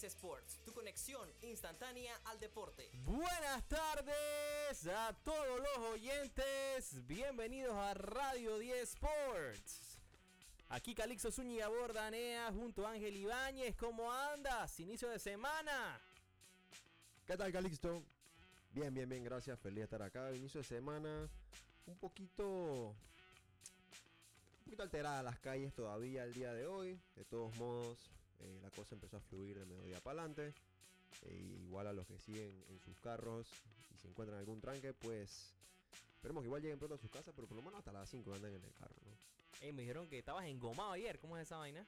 10 Sports, tu conexión instantánea al deporte. Buenas tardes a todos los oyentes, bienvenidos a Radio 10 Sports. Aquí Calixto Zúñiga Bordanea junto a Ángel Ibáñez, ¿cómo andas? Inicio de semana. ¿Qué tal Calixto? Bien, bien, bien, gracias, feliz de estar acá. Inicio de semana un poquito un poquito alterada las calles todavía el día de hoy. De todos modos, eh, la cosa empezó a fluir de mediodía para adelante. Eh, igual a los que siguen en sus carros y se encuentran en algún tranque, pues esperemos que igual lleguen pronto a sus casas, pero por lo menos hasta las 5 andan en el carro, ¿no? me dijeron que estabas engomado ayer, ¿cómo es esa vaina?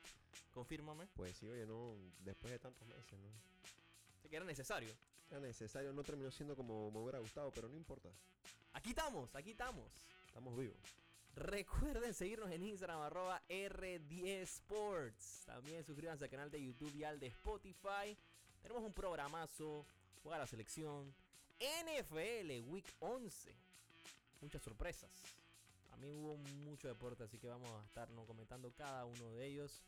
Confírmame. Pues sí, oye, no, después de tantos meses, ¿no? Sí, que era necesario. Era necesario, no terminó siendo como me hubiera gustado, pero no importa. Aquí estamos, aquí estamos. Estamos vivos. Recuerden seguirnos en Instagram arroba R10 Sports. También suscríbanse al canal de YouTube y al de Spotify. Tenemos un programazo. Juega la selección. NFL Week 11. Muchas sorpresas. A mí hubo mucho deporte, así que vamos a estar comentando cada uno de ellos.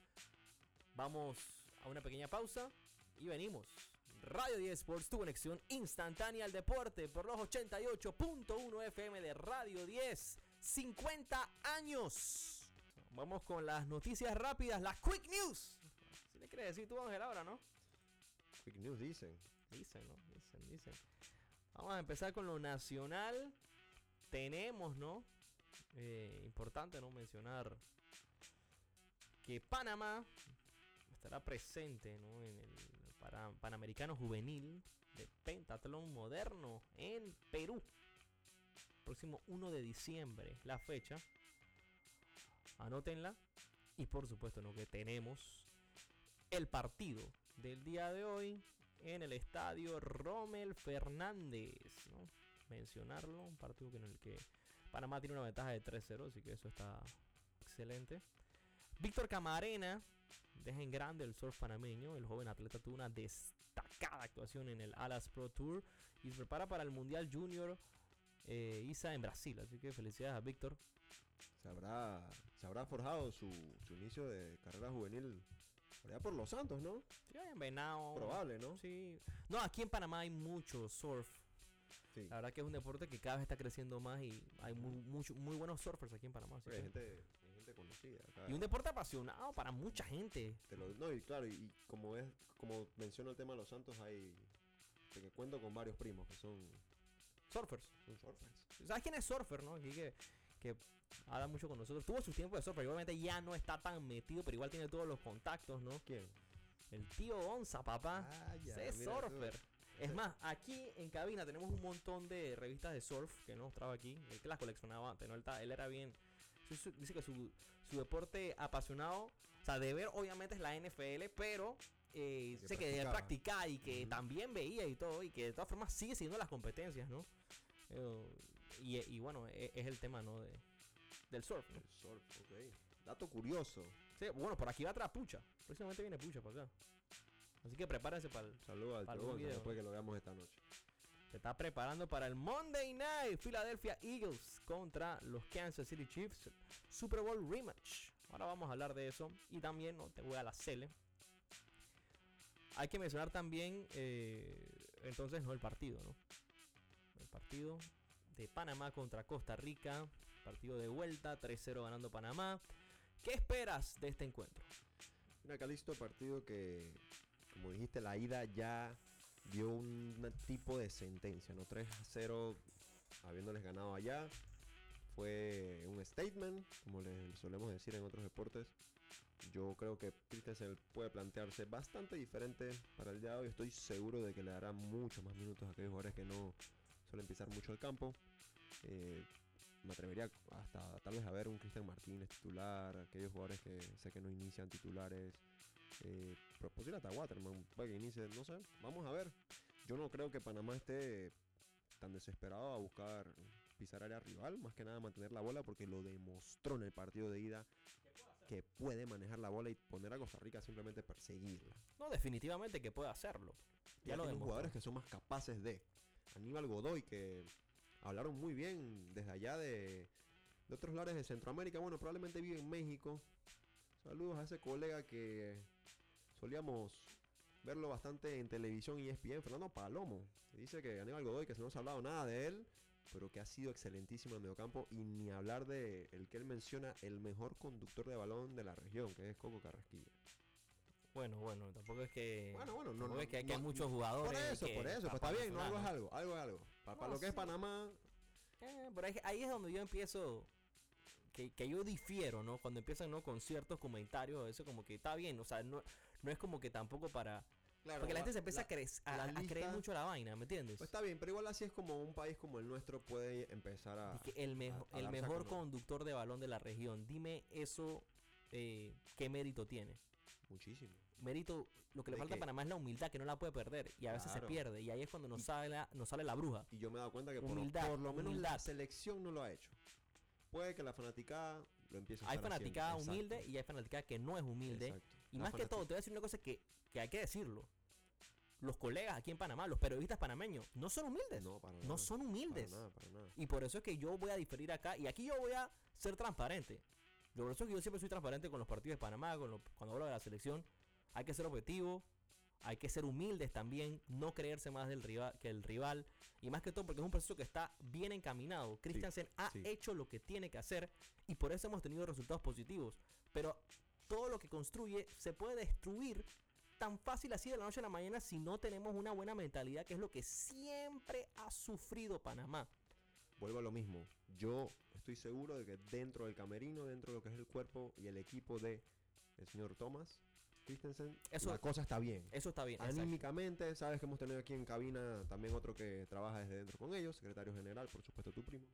Vamos a una pequeña pausa y venimos. Radio 10 Sports, tu conexión instantánea al deporte por los 88.1 FM de Radio 10. 50 años. Vamos con las noticias rápidas, las quick news. Si le quieres decir tú, Ángel, ahora, ¿no? Quick news dicen. Dicen, ¿no? Dicen, dicen. Vamos a empezar con lo nacional. Tenemos, ¿no? Eh, importante, ¿no? Mencionar que Panamá estará presente ¿no? en el Panamericano Juvenil de Pentatlón Moderno en Perú próximo 1 de diciembre, la fecha. Anótenla. Y por supuesto, ¿no? que tenemos el partido del día de hoy en el estadio Rommel Fernández. Mencionarlo, un partido en el que Panamá tiene una ventaja de 3-0, así que eso está excelente. Víctor Camarena deja en grande el surf panameño. El joven atleta tuvo una destacada actuación en el Alas Pro Tour y se prepara para el Mundial Junior eh, ISA en Brasil. Así que felicidades a Víctor. Se habrá, se habrá forjado su, inicio de carrera juvenil por allá por Los Santos, ¿no? Sí, en Venado. Probable, ¿no? Sí. No, aquí en Panamá hay mucho surf. La verdad que es un deporte que cada vez está creciendo más y hay muy, muy buenos surfers aquí en Panamá. hay, gente, conocida. Y un deporte apasionado para mucha gente. no, y claro, y, como es, como menciona el tema de los Santos, hay que cuento con varios primos que son surfers. ¿Sabes quién es surfer, no? Aquí que, que habla mucho con nosotros. Tuvo su tiempo de surfer y obviamente ya no está tan metido, pero igual tiene todos los contactos, ¿no? ¿Quién? El tío Onza, papá. Ah, es surfer. Es más, aquí en cabina tenemos un montón de revistas de surf que no mostraba aquí. Él que las coleccionaba antes, ¿no? Él, era bien. Dice que su, su deporte apasionado, o sea, de ver obviamente es la NFL, pero eh, sé que practicar y que también veía y todo, y que de todas formas sigue siguiendo las competencias, ¿no? Eh, y, bueno, e, es, el tema, ¿no? De, del surf, El surf, ok. Dato curioso. Sí, bueno, por aquí va atrás Pucha. Próximamente viene Pucha para acá. Así que prepárense para el. Saludos al después que lo veamos esta noche. Se está preparando para el Monday Night Philadelphia Eagles contra los Kansas City Chiefs Super Bowl Rematch. Ahora vamos a hablar de eso. Y también no te voy a la Cele. Hay que mencionar también, eh, entonces, no el partido, ¿no? Partido de Panamá contra Costa Rica. Partido de vuelta, 3-0 ganando Panamá. ¿Qué esperas de este encuentro? Mira, Calisto, partido que, como dijiste, la ida ya dio un tipo de sentencia, ¿no? 3-0 habiéndoles ganado allá. Fue un statement, como le solemos decir en otros deportes. Yo creo que Christensen puede plantearse bastante diferente para el día hoy. Estoy seguro de que le dará muchos más minutos a aquellos jugadores que no suelen pisar mucho el campo. Eh, me atrevería hasta tal vez a ver un Cristian Martínez titular, aquellos jugadores que sé que no inician titulares. Eh, hasta Waterman, para que inicie, no sé, vamos a ver. Yo no creo que Panamá esté tan desesperado a buscar pisar área rival, más que nada mantener la bola porque lo demostró en el partido de ida que puede manejar la bola y poner a Costa Rica simplemente perseguirla. No, definitivamente que puede hacerlo. Ya, lo jugadores que son más capaces de. Aníbal Godoy que hablaron muy bien desde allá de, de otros lares de Centroamérica. Bueno, probablemente vive en México. Saludos a ese colega que solíamos verlo bastante en televisión y ESPN, Fernando Palomo. Se dice que Aníbal Godoy, que no se ha hablado nada de él, pero que ha sido excelentísimo en mediocampo. Y ni hablar de el que él menciona, el mejor conductor de balón de la región, que es Coco Carrasquilla. Bueno, bueno, tampoco es que. Bueno, bueno, no, es que, hay- que hay muchos jugadores. Por eso, que por eso, pues está bien, no, algo es algo, algo es algo. Para, lo que es. Panamá, Eh, pero ahí, ahí es donde yo empiezo. Que, que yo difiero, ¿no? Cuando empiezan, ¿no? Con ciertos comentarios, eso como que está bien, o sea, no, no es como que tampoco para. claro, Porque la gente se la- empieza a, cre- a, creer mucho la vaina, ¿me entiendes? Pues está bien, pero igual así es como un país como el nuestro puede empezar a... El, mejo- a el mejor conductor de balón de la región. Dime eso, eh, ¿qué mérito tiene? Muchísimo. Mérito, lo que le ¿De falta a? Panamá es la humildad, que no la puede perder. Y a veces se pierde. Y ahí es cuando nos, Y- sale, la, nos sale la bruja. Y yo me he dado cuenta que Humildad, por lo menos la selección no lo ha hecho. Puede que la fanaticada lo empiece a Hay estar haciendo. fanaticada Exacto, humilde y hay fanaticada que no es humilde. exacto. Y La más que todo, te voy a decir una cosa que, que hay que decirlo. Los colegas aquí en Panamá, los periodistas panameños, no son humildes. No, No, para nada. son humildes. Para nada, para nada. Y por eso es que yo voy a diferir acá. Y aquí yo voy a ser transparente. Por eso es que yo siempre soy transparente con los partidos de Panamá, con lo- cuando hablo de la selección. Hay que ser objetivo, hay que ser humildes también, no creerse más del rival que el rival. Y más que todo porque es un proceso que está bien encaminado. Christiansen ha sí. hecho lo que tiene que hacer y por eso hemos tenido resultados positivos. Pero todo lo que construye se puede destruir tan fácil así de la noche a la mañana si no tenemos una buena mentalidad, que es lo que siempre ha sufrido Panamá. Vuelvo a lo mismo. Yo estoy seguro de que dentro del camerino, dentro de lo que es el cuerpo y el equipo de el señor Thomas Christensen, Eso- la cosa está bien. Eso está bien. exacto. Anímicamente, sabes que hemos tenido aquí en cabina también otro que trabaja desde dentro con ellos, secretario general, por supuesto tu primo.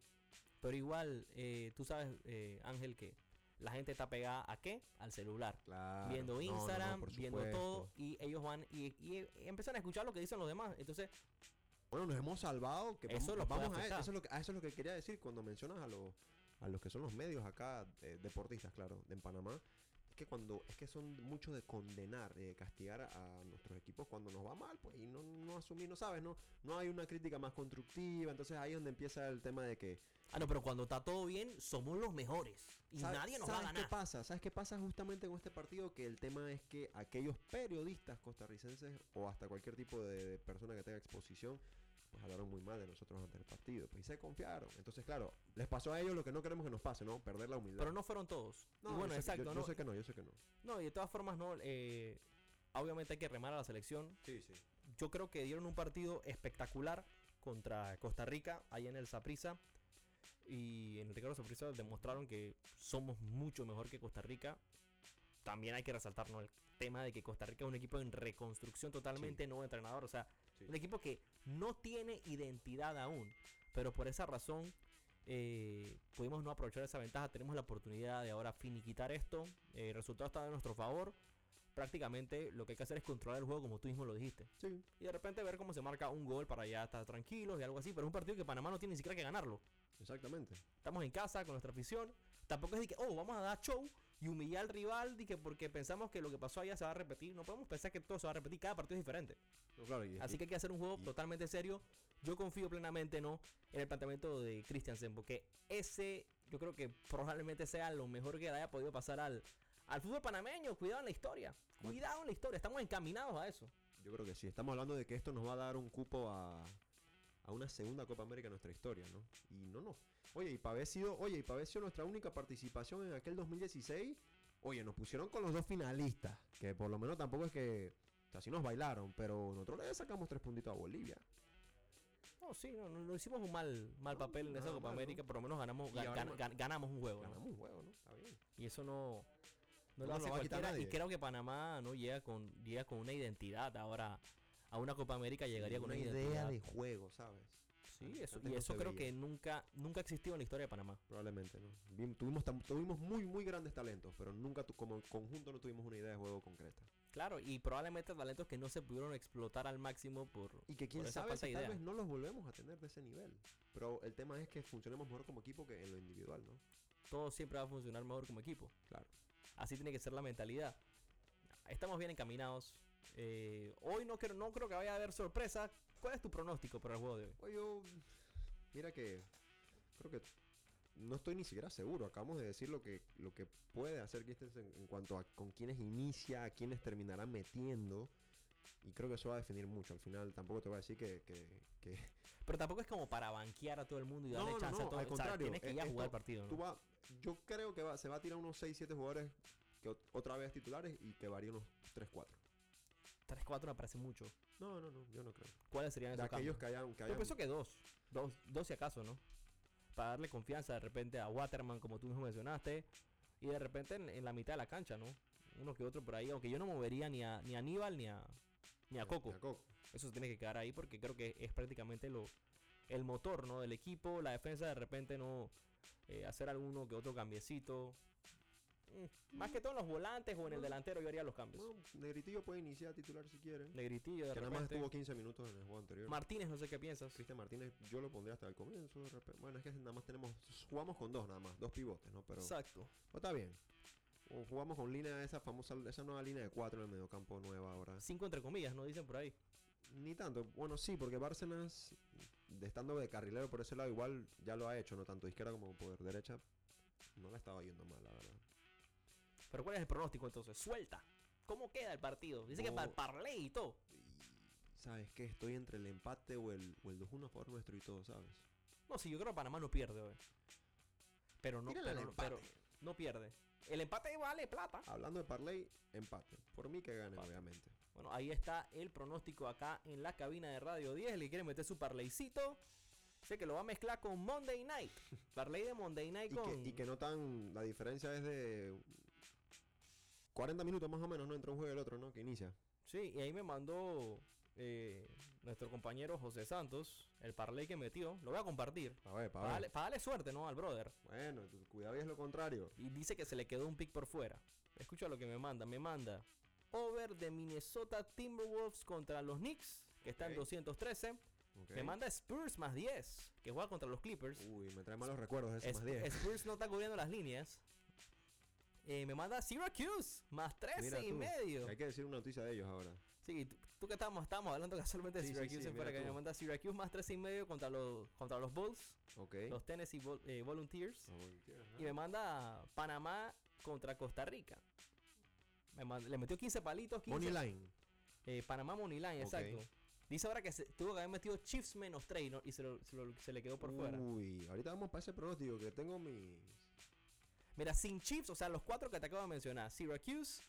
Pero igual, eh, tú sabes, eh, Ángel, que la gente está pegada a qué? Al celular. Claro. viendo No, no, no, Instagram, viendo todo, y ellos van y, y empiezan a escuchar lo que dicen los demás. Entonces, Bueno, nos hemos salvado. Que Eso vamos, a, eso, es lo que, a eso es lo que quería decir cuando mencionas a, los a los que son los medios acá, eh, deportistas, claro, de en Panamá. Que cuando es que son mucho de condenar, de castigar a, a nuestros equipos cuando nos va mal, pues y no, no asumir, no sabes, no, no hay una crítica más constructiva. Entonces ahí es donde empieza el tema de que ah, no, pero cuando está todo bien, somos los mejores. Y ¿Sabe- nadie nos va a ¿sabes ganar. qué pasa? ¿Sabes qué pasa justamente con este partido? Que el tema es que aquellos periodistas costarricenses o hasta cualquier tipo de, de persona que tenga exposición, pues hablaron muy mal de nosotros ante el partido. Pues y se confiaron. Entonces, claro, les pasó a ellos lo que no queremos que nos pase, ¿no? Perder la humildad. Pero no fueron todos. No, yo bueno, sé que- exacto, yo, ¿no? yo sé que no, yo sé que no. No, y de todas formas, no. eh, obviamente hay que remar a la selección. Sí, sí. Yo creo que dieron un partido espectacular contra Costa Rica, ahí en el Saprissa. Y en el Ricardo Saprissa demostraron que somos mucho mejor que Costa Rica. También hay que resaltar ¿no? el tema de que Costa Rica es un equipo en reconstrucción totalmente, nuevo entrenador. O sea, Sí. un equipo que no tiene identidad aún. Pero por esa razón eh, pudimos no aprovechar esa ventaja. Tenemos la oportunidad de ahora finiquitar esto. Eh, el resultado está a nuestro favor. Prácticamente lo que hay que hacer es controlar el juego como tú mismo lo dijiste. Sí. Y de repente ver cómo se marca un gol para ya estar tranquilos y algo así. Pero es un partido que Panamá no tiene ni siquiera que ganarlo. Exactamente. Estamos en casa con nuestra afición. Tampoco es de que, oh, vamos a dar show y humillar al rival que porque pensamos que lo que pasó allá se va a repetir. No podemos pensar que todo se va a repetir. Cada partido es diferente. No, claro, y- Así que hay que hacer un juego y- totalmente serio. Yo confío plenamente no en el planteamiento de Christiansen porque ese yo creo que probablemente sea lo mejor que le haya podido pasar al, al fútbol panameño. Cuidado en la historia. Cuidado en la historia. Estamos encaminados a eso. Yo creo que sí. Estamos hablando de que esto nos va a dar un cupo a, a una segunda Copa América en nuestra historia, ¿no? Y no, no. Oye, y para haber sido, oye, y sido nuestra única participación en aquel 2016, oye, nos pusieron con los dos finalistas, que por lo menos tampoco es que, o sea, sí nos bailaron, pero nosotros le sacamos tres puntitos a Bolivia. No, sí, no, no, no hicimos un mal, mal No, papel en esa Copa mal. América. Por lo menos ganamos, gan- gan- ganamos un juego. ¿no? Ganamos un juego, ¿no? Está bien. Y eso no, no lo hace lo va a quitar. Y creo que Panamá no llega con, llega con una identidad. Ahora a una Copa América llegaría con una una, idea identidad. de juego, ¿sabes? Sí, eso, y eso creo veía. que nunca, nunca ha existido en la historia de Panamá. Probablemente, ¿no? Bien, tuvimos, tuvimos muy, muy grandes talentos, pero nunca tu- como conjunto no tuvimos una idea de juego concreta. Claro, y probablemente talentos que no se pudieron explotar al máximo por, Y que quién sabe si tal vez no los volvemos a tener de ese nivel. Pero el tema es que funcionemos mejor como equipo que en lo individual, ¿no? Todo siempre va a funcionar mejor como equipo. Claro. Así tiene que ser la mentalidad. Estamos bien encaminados. Eh, hoy no creo, no creo que vaya a haber sorpresa. ¿Cuál es tu pronóstico para el juego de hoy? Oye, yo, mira que creo que no estoy ni siquiera seguro. Acabamos de decir lo que, lo que puede hacer Christensen en cuanto a con quiénes inicia, a quiénes terminarán metiendo. Y creo que eso va a definir mucho. Al final tampoco te voy a decir que... que, que- Pero tampoco es como para banquear a todo el mundo y darle no, chance no, a todo. al o sea, contrario, tienes que eh, ir a jugar el esto- partido. ¿no? tú va- yo creo que va, se va a tirar unos 6, 7 jugadores que ot- otra vez titulares y que varía unos 3, 4. 3-4 me parece mucho. No, no, no, yo no creo. ¿Cuáles serían De esos aquellos cambios? que hayan... Que Yo hayan pienso que dos. Dos, dos si acaso, ¿no? Para darle confianza de repente a Waterman, como tú mismo mencionaste. Y de repente en, en la mitad de la cancha, ¿no? Uno que otro por ahí. Aunque yo no movería ni a, ni a Aníbal ni a, ni a Coco. a Coco. Eso tiene que quedar ahí porque creo que es prácticamente lo, el motor, ¿no? Del equipo. La defensa de repente no eh, hacer alguno que otro cambiecito. Mm, Más que todo en los volantes o en el delantero yo haría los cambios. Bueno, Negritillo puede iniciar titular si quiere. Negritillo de Que nada más repente. estuvo 15 minutos en el juego anterior. Martínez, no sé qué piensas. Cristian Martínez, yo lo pondría hasta el comienzo. de repente. Bueno, es que nada más tenemos. Jugamos con dos, nada más. Dos pivotes, ¿no? Pero. Exacto. pero está bien. O jugamos con línea, esa famosa. Esa nueva línea de cuatro en el mediocampo nueva ahora. Cinco entre comillas, ¿no? Dicen por ahí. Ni tanto. Bueno, sí, porque Bárcenas, de estando de carrilero por ese lado, igual ya lo ha hecho, ¿no? Tanto izquierda como por derecha. No la estaba yendo mal, la verdad. Pero ¿cuál es el pronóstico entonces? Suelta. ¿Cómo queda el partido? Dice que para el parlay y todo. ¿Sabes qué? Estoy entre el empate o el, o el 2-1 a favor nuestro y todo, ¿sabes? No, sí, yo creo que Panamá no pierde hoy. Pero no, pero, no- empate. pero no pierde. El empate vale plata. Hablando de parlay, empate. Por mí que gane, Empate. obviamente. Bueno, ahí está el pronóstico acá en la cabina de Radio 10. El que quiere meter su parlaycito. Sé que lo va a mezclar con Monday Night. Parlay de Monday Night Y con. que, y que no tan. La diferencia es de. 40 minutos más o menos, ¿no? Entre un juego y el otro, ¿no? Que inicia. Sí, y ahí me mandó eh, nuestro compañero José Santos el parlay que metió. Lo voy a compartir. A ver, Para darle, pa' darle suerte, ¿no? Al brother. Bueno, cuidado y es lo contrario. Y dice que se le quedó un pick por fuera. Escucha lo que me manda. Me manda over de Minnesota Timberwolves contra los Knicks, que está en Ok. 213. Ok. Me manda Spurs más 10, que juega contra los Clippers. Uy, me trae malos recuerdos ese más 10. Spurs no está cubriendo las líneas. Eh, me manda Syracuse más 13 Mira y tú, medio. Hay que decir una noticia de ellos ahora. Sí, tú, tú que estábamos, estábamos hablando casualmente de Sí, Syracuse sí, mira que me manda Syracuse más 13 y medio contra los, contra los Bulls, Ok. los Tennessee Vol- eh, Volunteers. Y me manda Panamá contra Costa Rica. Me manda- le metió 15 palitos. 15, Money line. eh, Panamá Money Line, Ok. exacto. Dice ahora que se, tuvo que haber metido Chiefs menos 3 y, no- y se, lo- se lo- se le quedó por fuera. Uy, ahorita vamos para ese pronóstico que tengo mis. Mira, sin Chiefs, o sea, los cuatro que te acabo de mencionar: Syracuse,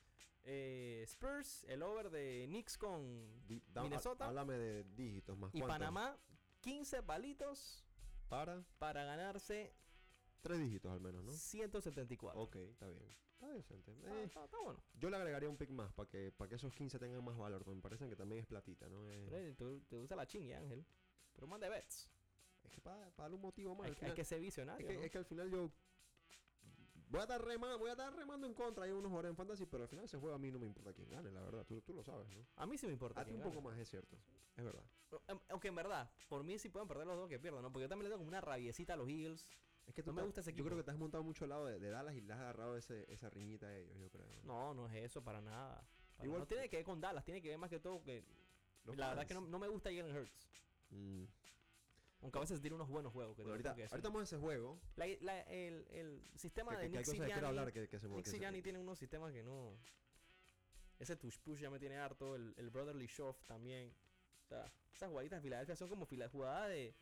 eh, Spurs, el over de Knicks con. di- da- Minnesota. há- Háblame de dígitos más Y cuántos? Panamá, 15 palitos Para para ganarse tres dígitos al menos, ¿no? 174. Ok, está bien. Está decente. Está, Eh, está- está bueno. yo le agregaría un pick más para que, para que esos 15 tengan más valor. porque Me parece que también es platita, ¿no? Eh, Pero, eh, Te, gusta la chingue, Ángel. Pero manda bets. es que para, darle un motivo más. Hay, que ser es, visionario. que, ¿no? es que al final yo. Voy a estar remando, voy a estar remando en contra. Hay unos jugadores en fantasy, pero al final ese juego a mí no me importa quién gane, la verdad. Tú, tú lo sabes, ¿no? A mí sí me importa. A ti un poco más, es cierto. Es verdad. Em- Aunque en verdad, por mí sí pueden perder los dos que pierdan, ¿no? Porque yo también le tengo como una rabiecita a los Eagles. Es que No tú me te- gusta ese Yo creo equipo. que te has montado mucho al lado de, de Dallas y le has agarrado ese, esa riñita a ellos, yo creo. No, no es eso para nada. Para- Igual- no tiene que ver con Dallas, tiene que ver más que todo que. La verdad fans. que no, no me gusta Jalen Hurts. Mm. Aunque a veces tiene unos buenos juegos. Que Bueno, ahorita, que ahorita vamos a ese juego. La- la- el, el sistema Que, de que- Nick Sirianni- hablar que, que se Nick Sirianni tiene unos sistemas que no. Ese tush push ya me tiene harto. El, el Brotherly Shove también. O sea, esas jugaditas de Filadelfia son como jugadas de.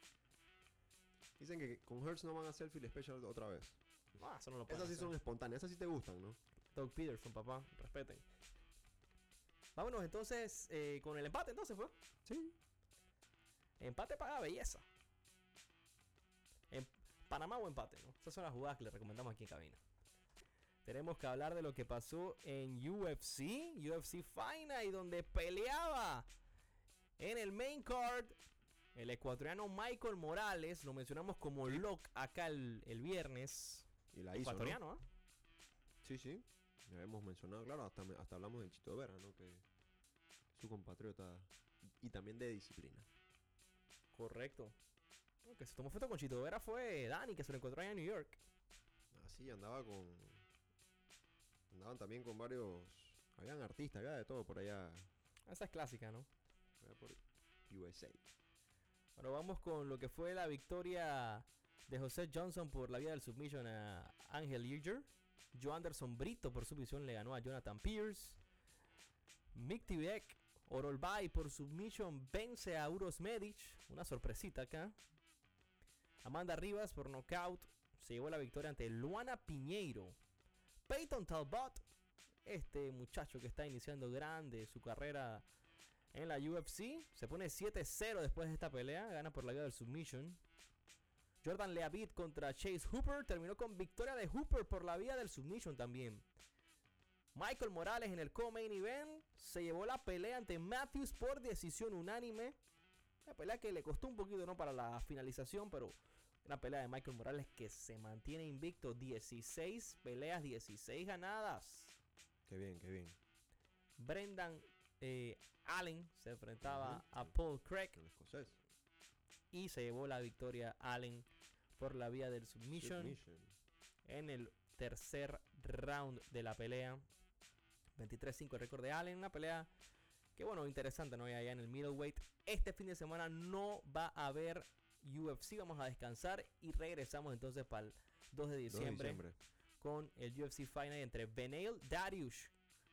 Dicen que con Hurts no van a hacer field special otra vez. Ah, eso no lo Esas sí hacer. son espontáneas, esas sí te gustan, ¿no? Doug Peterson, papá. Respeten. Vámonos entonces eh, con el empate, entonces fue. Sí. Empate paga belleza. Panamá o empate, ¿no? Esas son las jugadas que le recomendamos aquí en cabina. Tenemos que hablar de lo que pasó en UFC, UFC Final, donde peleaba en el main card el ecuatoriano Michael Morales. Lo mencionamos como lock acá el, el viernes. Y la hizo, ¿no? Ecuatoriano, ¿ah? Sí, sí. Ya hemos mencionado, claro, hasta, hasta hablamos de Chito Vera, ¿no? Que su compatriota y también de disciplina. Correcto. Que se tomó foto con Chito Vera fue Dani, que se lo encontró allá en New York. Así andaba con. Andaban también con varios. Habían artistas, había de todo por allá. Esa es clásica, ¿no? allá por USA. Ahora vamos con lo que fue la victoria de José Johnson por la vía del submission a Ángel Yeager. Joe Anderson Brito por submisión le ganó a Jonathan Pierce. Mick Tibek Orolbay por submission vence a Uros Medic. Una sorpresita acá. Amanda Rivas por knockout se llevó la victoria ante Luana Piñeiro. Peyton Talbot, este muchacho que está iniciando grande su carrera en la UFC, se pone 7-0 después de esta pelea, gana por la vía del submission. Jordan Leavitt contra Chase Hooper terminó con victoria de Hooper por la vía del submission también. Michael Morales en el co-main event se llevó la pelea ante Matthews por decisión unánime. Una pelea que le costó un poquito no para la finalización, pero una pelea de Michael Morales que se mantiene invicto. 16 peleas, 16 ganadas. Qué bien, qué bien. Brendan eh, Allen se enfrentaba a. Paul Craig El escocés. y se llevó la victoria Allen por la vía del submission Submission. en el tercer round de la pelea. 23-5 el récord de Allen. Una pelea que, bueno, interesante, ¿no? Y allá en el middleweight. Este fin de semana no va a haber UFC. Vamos a descansar y regresamos entonces para el 2 de 2 de diciembre, con el UFC Final entre Benail Dariush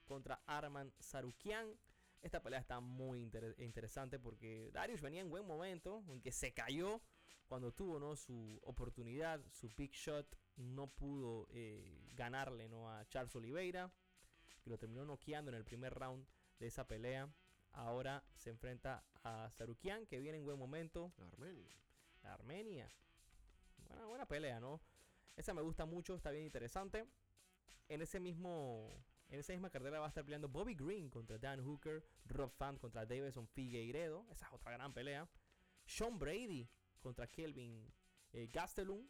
contra Arman Sarukian. Esta pelea está muy inter- interesante porque Dariush venía en buen momento, aunque se cayó cuando tuvo ¿no? su oportunidad, su big shot, no pudo eh, ganarle ¿no? a Charles Oliveira, que lo terminó noqueando en el primer round de esa pelea. Ahora se enfrenta a Sarukian, que viene en buen momento. Armenia. Armenia. Buena, buena pelea, ¿no? Esa me gusta mucho, está bien interesante. En ese mismo. En esa misma carrera va a estar peleando Bobby Green contra Dan Hooker, Rob Fant contra Davison Figueiredo. Esa es otra gran pelea. Sean Brady contra Kelvin eh, Gastelum.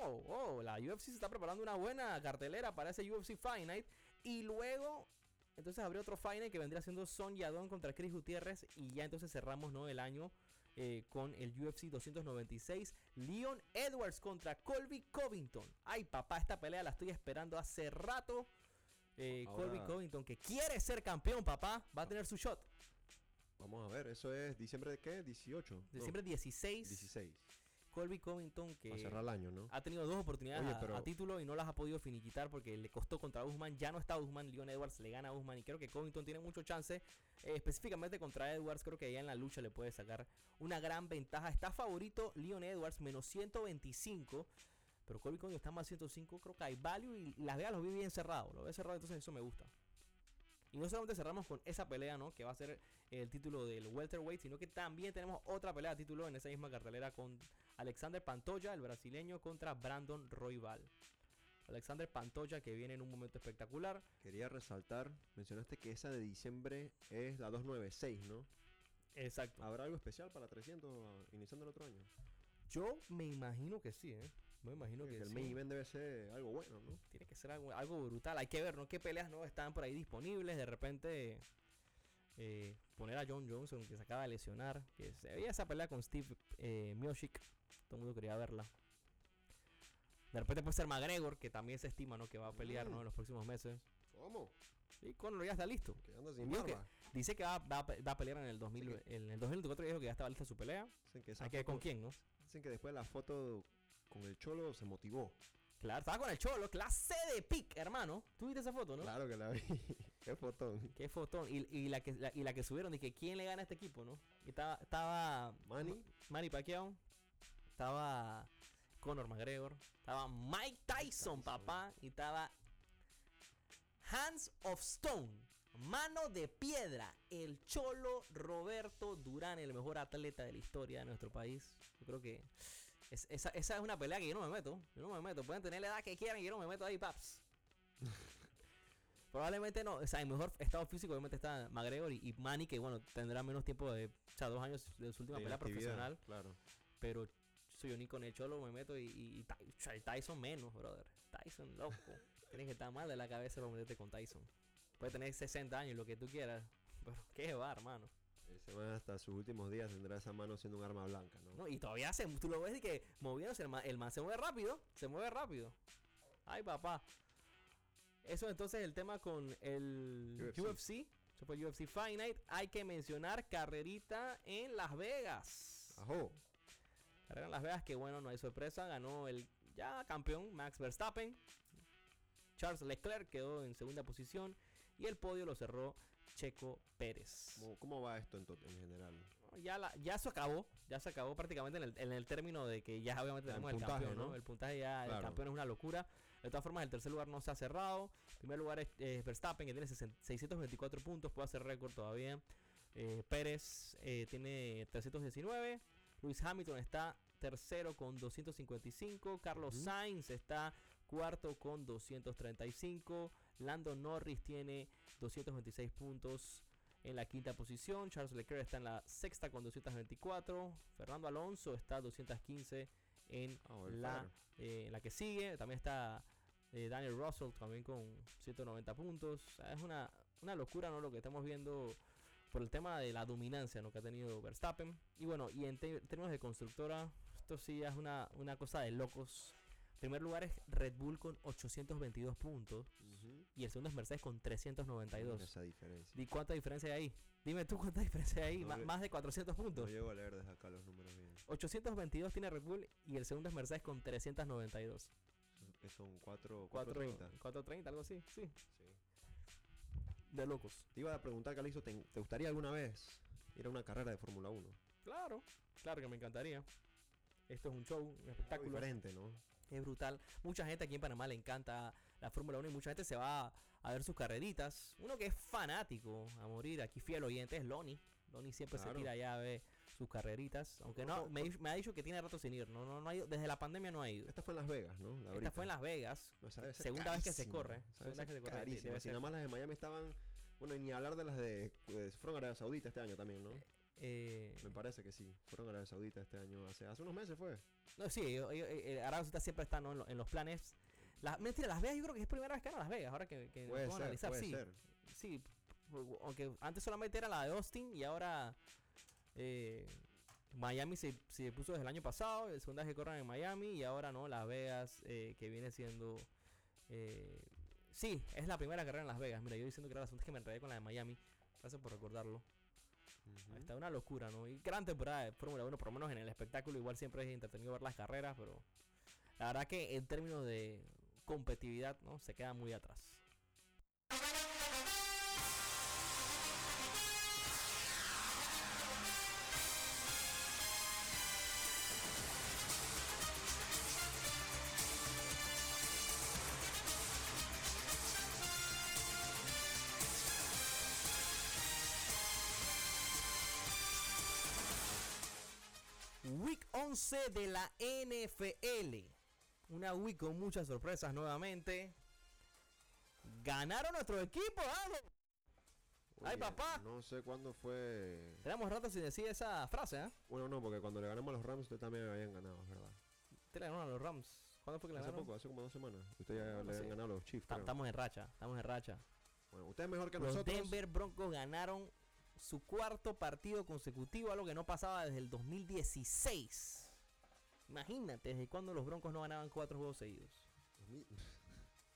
Oh, oh, la UFC se está preparando una buena cartelera para ese UFC Fight Night. Y luego, entonces habría otro Night que vendría siendo Son Yadon contra Chris Gutiérrez. Y ya entonces cerramos ¿no? el año eh, con el UFC 296. Leon Edwards contra Colby Covington. Ay, papá, esta pelea la estoy esperando hace rato. Eh, Ahora- Colby Covington, que quiere ser campeón, papá, va a tener su shot. Vamos a ver, eso es diciembre de qué? 18. No, Diciembre 16, 16. Colby Covington, que Para cerrar el año, ¿no? ha tenido dos oportunidades Oye, a- pero- a, título y no las ha podido finiquitar porque le costó contra Usman. Ya no está Usman, Leon Edwards le gana a Usman y creo que Covington tiene mucho chance. eh, específicamente contra Edwards, creo que allá en la lucha le puede sacar una gran ventaja. Está favorito Leon Edwards, menos 125. Pero Colby Covington está más 105. Creo que hay value y Las Vegas lo vi bien cerrado. Lo ve cerrado, entonces eso me gusta. Y no solamente cerramos con esa pelea, ¿no? Que va a ser el título del welterweight, sino que también tenemos otra pelea de título en esa misma cartelera con Alexander Pantoja, el brasileño, contra Brandon Royval. Alexander Pantoja que viene en un momento espectacular. Quería resaltar, mencionaste que esa de diciembre es la 296, ¿no? Exacto. ¿Habrá algo especial para 300 ah, iniciando el otro año? Yo me imagino que sí, ¿eh? Me imagino Que que, el sí. main event debe ser algo bueno, ¿no? Tiene que ser algo, algo brutal. Hay que ver, ¿no? ¿Qué peleas nuevas están por ahí disponibles? De repente eh, poner a John Johnson, que se acaba de lesionar. Que se veía esa pelea con Steve eh, Miocic. Todo el mundo quería verla. De repente puede ser McGregor, que también se estima, ¿no? Que va a pelear, ¿no? Mm. En los próximos meses. ¿Cómo? Y Conor ya está listo. Que anda sin que-. Dice que va, va va a pelear en el 2000, Sí. en el 2024 dijo que ya estaba lista su pelea. Dicen que, esa Hay que ver con quién, ¿no? Dicen que después de la foto con el cholo se motivó. Claro, estaba con el cholo, clase de pick, hermano. ¿Tú viste esa foto, no? Claro que la vi. Qué fotón. Qué fotón. Y, y la que, la- y la que subieron, dije, ¿quién le gana a este equipo, no? Y estaba, estaba Manny. Manny Pacquiao, estaba Conor McGregor, estaba Mike Tyson, papá, y estaba Hands of Stone, mano de piedra, el cholo Roberto Durán, el mejor atleta de la historia de nuestro país. Yo creo que es- esa, esa es una pelea que yo no me meto, yo no me meto. Pueden tener la edad que quieran y yo no me meto ahí, paps. Probablemente no, o sea, en mejor estado físico obviamente está McGregor y, y Manny, que bueno, tendrá menos tiempo de, o sea, dos años de su última de pelea profesional, Claro. pero soy ni con el cholo me meto y, y- y Tyson menos, brother. Tyson, loco. Tienes que estar mal de la cabeza para meterte con Tyson. Puede tener 60 años, lo que tú quieras, pero qué va, hermano. Ese man hasta sus últimos días tendrá esa mano siendo un arma blanca, ¿no? No, y todavía se, tú lo ves y que moviéndose, el man, el man se mueve rápido, se mueve rápido. Ay, papá. Eso entonces el tema con el UFC. El UFC Fight Night. Hay que mencionar carrerita en Las Vegas. Ajo. Carrera en Las Vegas, que bueno, no hay sorpresa. Ganó el ya campeón Max Verstappen. Charles Leclerc quedó en segunda posición. Y el podio lo cerró Checo Pérez. ¿Cómo, cómo va esto en, en general? Ya, la, ya se acabó, ya se acabó prácticamente en el, en el término de que ya obviamente El tenemos el, campeón, ¿no? El puntaje ya, el Claro. campeón es una locura. De todas formas, el tercer lugar no se ha cerrado. El primer lugar es Verstappen, que tiene 60 624 puntos, puede hacer récord todavía. Eh, Pérez eh, tiene 319. Luis Hamilton está tercero con 255. Carlos. Sainz está cuarto con 235. Lando Norris tiene 226 puntos en la quinta posición. Charles Leclerc está en la sexta con 224. Fernando Alonso está a 215 en Ah, la, eh, en la que sigue. También está eh, Daniel Russell también con 190 puntos. O sea, es una, una locura ¿no? lo que estamos viendo por el tema de la dominancia ¿no? que ha tenido Verstappen. Y bueno, y en términos de constructora, esto sí es una, una cosa de locos. primer lugar es Red Bull con 822 puntos. Ujú. Y el segundo es Mercedes con 392. Mira esa diferencia. ¿Y cuánta diferencia hay ahí? Dime tú cuánta diferencia hay ahí. No más de 400 No puntos. llego a leer desde acá los números bien. 822 tiene Red Bull y el segundo es Mercedes con 392. Que son 4, 4, 430. 430, algo así. Sí. Sí. De locos. Te iba a preguntar, Calixto, ¿te, te gustaría alguna vez ir a una carrera de Fórmula 1? Claro, claro que me encantaría. Esto es un show, un espectáculo. diferente, ¿no? Es brutal. Mucha gente aquí en Panamá le encanta la Fórmula 1 y mucha gente se va a ver sus carreritas. Uno que es fanático a morir, aquí fiel oyente, es Lonnie. Lonnie siempre Claro. se tira allá a ver sus carreritas. Aunque no, me, me ha dicho que tiene rato sin ir. No, no, no ha ido- desde la pandemia no ha ido. Esta fue en Las Vegas, ¿no? La Esta fue en Las Vegas. O sea, debe ser segunda vez que se corre, segunda vez que se corre, las de Miami estaban... Bueno, y ni hablar de las de... pues, fueron Arabia Saudita este año también, ¿no? Eh, Me parece que sí. Fueron a Arabia Saudita este año. Hace, hace unos meses fue. no, sí, ellos- ellos- eh, Arabia Saudita siempre está ¿no? en, lo- en los planes. La, mentira, Las Vegas yo creo que es primera vez que van a Las Vegas. Ahora que, que Puede ser, analizar, puede sí. ser. Sí, aunque antes solamente era la de Austin y ahora eh, Miami se, se puso desde el año pasado, el segunda vez que corran en Miami y ahora no, Las Vegas eh, que viene siendo... eh, sí, es la primera carrera en Las Vegas. Mira, yo diciendo que era la segunda que me enredé con la de Miami. Gracias por recordarlo. Ujú. Está una locura, ¿no? Y gran temporada de Fórmula 1, por lo menos en el espectáculo. Igual siempre es entretenido ver las carreras, pero la verdad que en términos de competitividad, ¿no? Se queda muy atrás. 11 de la NFL. Una week con muchas sorpresas nuevamente. Ganaron nuestro equipo. Ay, papá. No sé cuándo fue... Tenemos rato sin decir esa frase, ¿eh? Bueno, no, porque cuando le ganamos a los Rams, ustedes también habían ganado, es ¿verdad? Te le ganaron a los Rams. ¿Cuándo fue que le Hace ganaron? poco, hace como dos semanas. Ustedes ya No, le habían ganado a los Chiefs, creo. Estamos en racha, estamos en racha. Bueno, ustedes mejor que Los nosotros. Denver Broncos ganaron su cuarto partido consecutivo, algo que no pasaba desde el 2016. Imagínate, desde cuando los Broncos no ganaban cuatro juegos seguidos.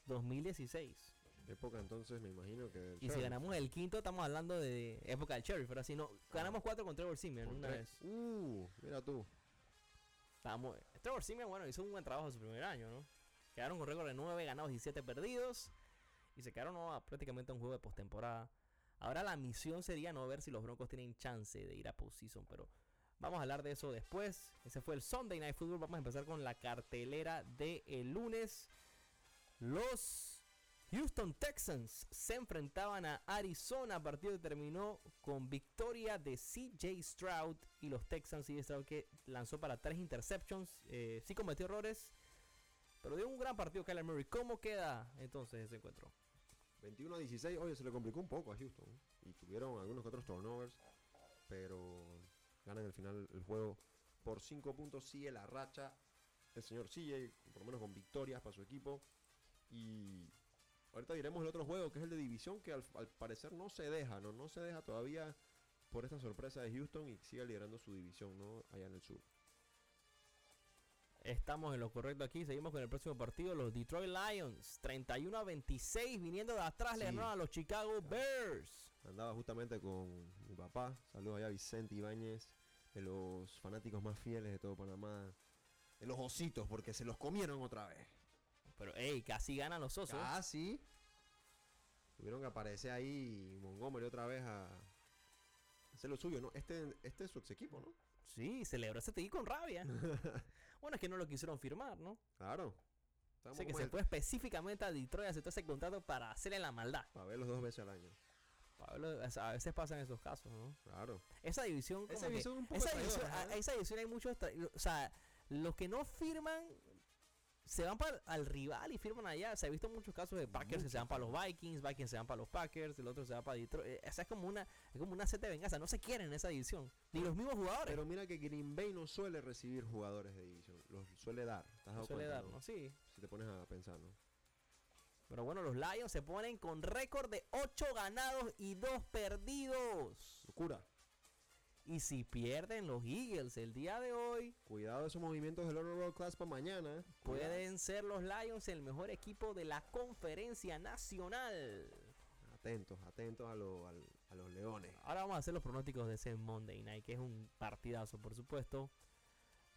2016. Época entonces, me imagino que... Y si ganamos el quinto, estamos hablando de época del Sheriff. Pero así no, ganamos cuatro con Trevor Simeon una tres- vez. Uh, mira tú. Estábamos- Trevor Simeon, bueno, hizo un buen trabajo en su primer año, ¿no? Quedaron con récord de 9 ganados y 7 perdidos. Y se quedaron ¿no? a prácticamente un juego de postemporada. Ahora la misión sería no ver si los Broncos tienen chance de ir a postseason, pero vamos a hablar de eso después. Ese fue el Sunday Night Football. Vamos a empezar con la cartelera del lunes. Los Houston Texans se enfrentaban a Arizona. Partido que terminó con victoria de CJ Stroud y los Texans. CJ Stroud que lanzó para tres interceptions. Eh, sí cometió errores, pero dio un gran partido Kyler Murray. ¿Cómo queda entonces ese encuentro? 21 a 16, oye, se le complicó un poco a Houston. Y tuvieron algunos otros turnovers. Pero ganan al final el juego por 5 puntos. Sigue la racha el señor CJ, por lo menos con victorias para su equipo. Y ahorita diremos el otro juego, que es el de división, que al, al parecer no se deja, ¿no? No se deja todavía por esta sorpresa de Houston y sigue liderando su división, ¿no? Allá en el sur. Estamos en lo correcto aquí. Seguimos con el próximo partido. Los Detroit Lions, 31 a 26, viniendo de atrás, le ganaron a los Chicago Bears. Andaba justamente con mi papá. Saludos allá a Vicente Ibáñez, de los fanáticos más fieles de todo Panamá. De los ositos, porque se los comieron otra vez. Pero, hey, casi ganan los osos. Ah, sí. Tuvieron que aparecer ahí Montgomery otra vez a hacer lo suyo, ¿no? Este, este es su ex equipo, ¿no? Sí, celebró ese TI con rabia. bueno, es que no lo quisieron firmar, ¿no? Claro. Estamos Sé que como se el- fue específicamente a Detroit, aceptó ese contrato para hacerle la maldad. Para verlos dos veces al año. Pablo, o a veces pasan esos casos, ¿no? Claro. Esa división, como Esa que- división es un poco esa, división, traidora, a- ¿eh? esa división hay muchos, o sea, los que no firman se van para al rival y firman allá. Se ha visto muchos casos de Packers que se van para los Vikings, Vikings se van para los Packers, el otro se va para Detroit. Eh, Esa es como una, es como una de venganza. No se quieren en esa división, ni los mismos jugadores. Pero mira que Green Bay no suele recibir jugadores de división. Los suele dar. ¿Te has dado suele cuenta, dar, no? ¿no? Sí. Si te pones a pensar, ¿no? Pero bueno, los Lions se ponen con récord de 8 ganados y 2 perdidos. Locura. Y si pierden los Eagles el día de hoy, Cuidado esos movimientos del Honor Roll Class para mañana. Cuidado. pueden ser los Lions el mejor equipo de la conferencia nacional. Atentos, atentos a, lo- al- a los leones. Ahora vamos a hacer los pronósticos de ese Monday Night, que es un partidazo, por supuesto.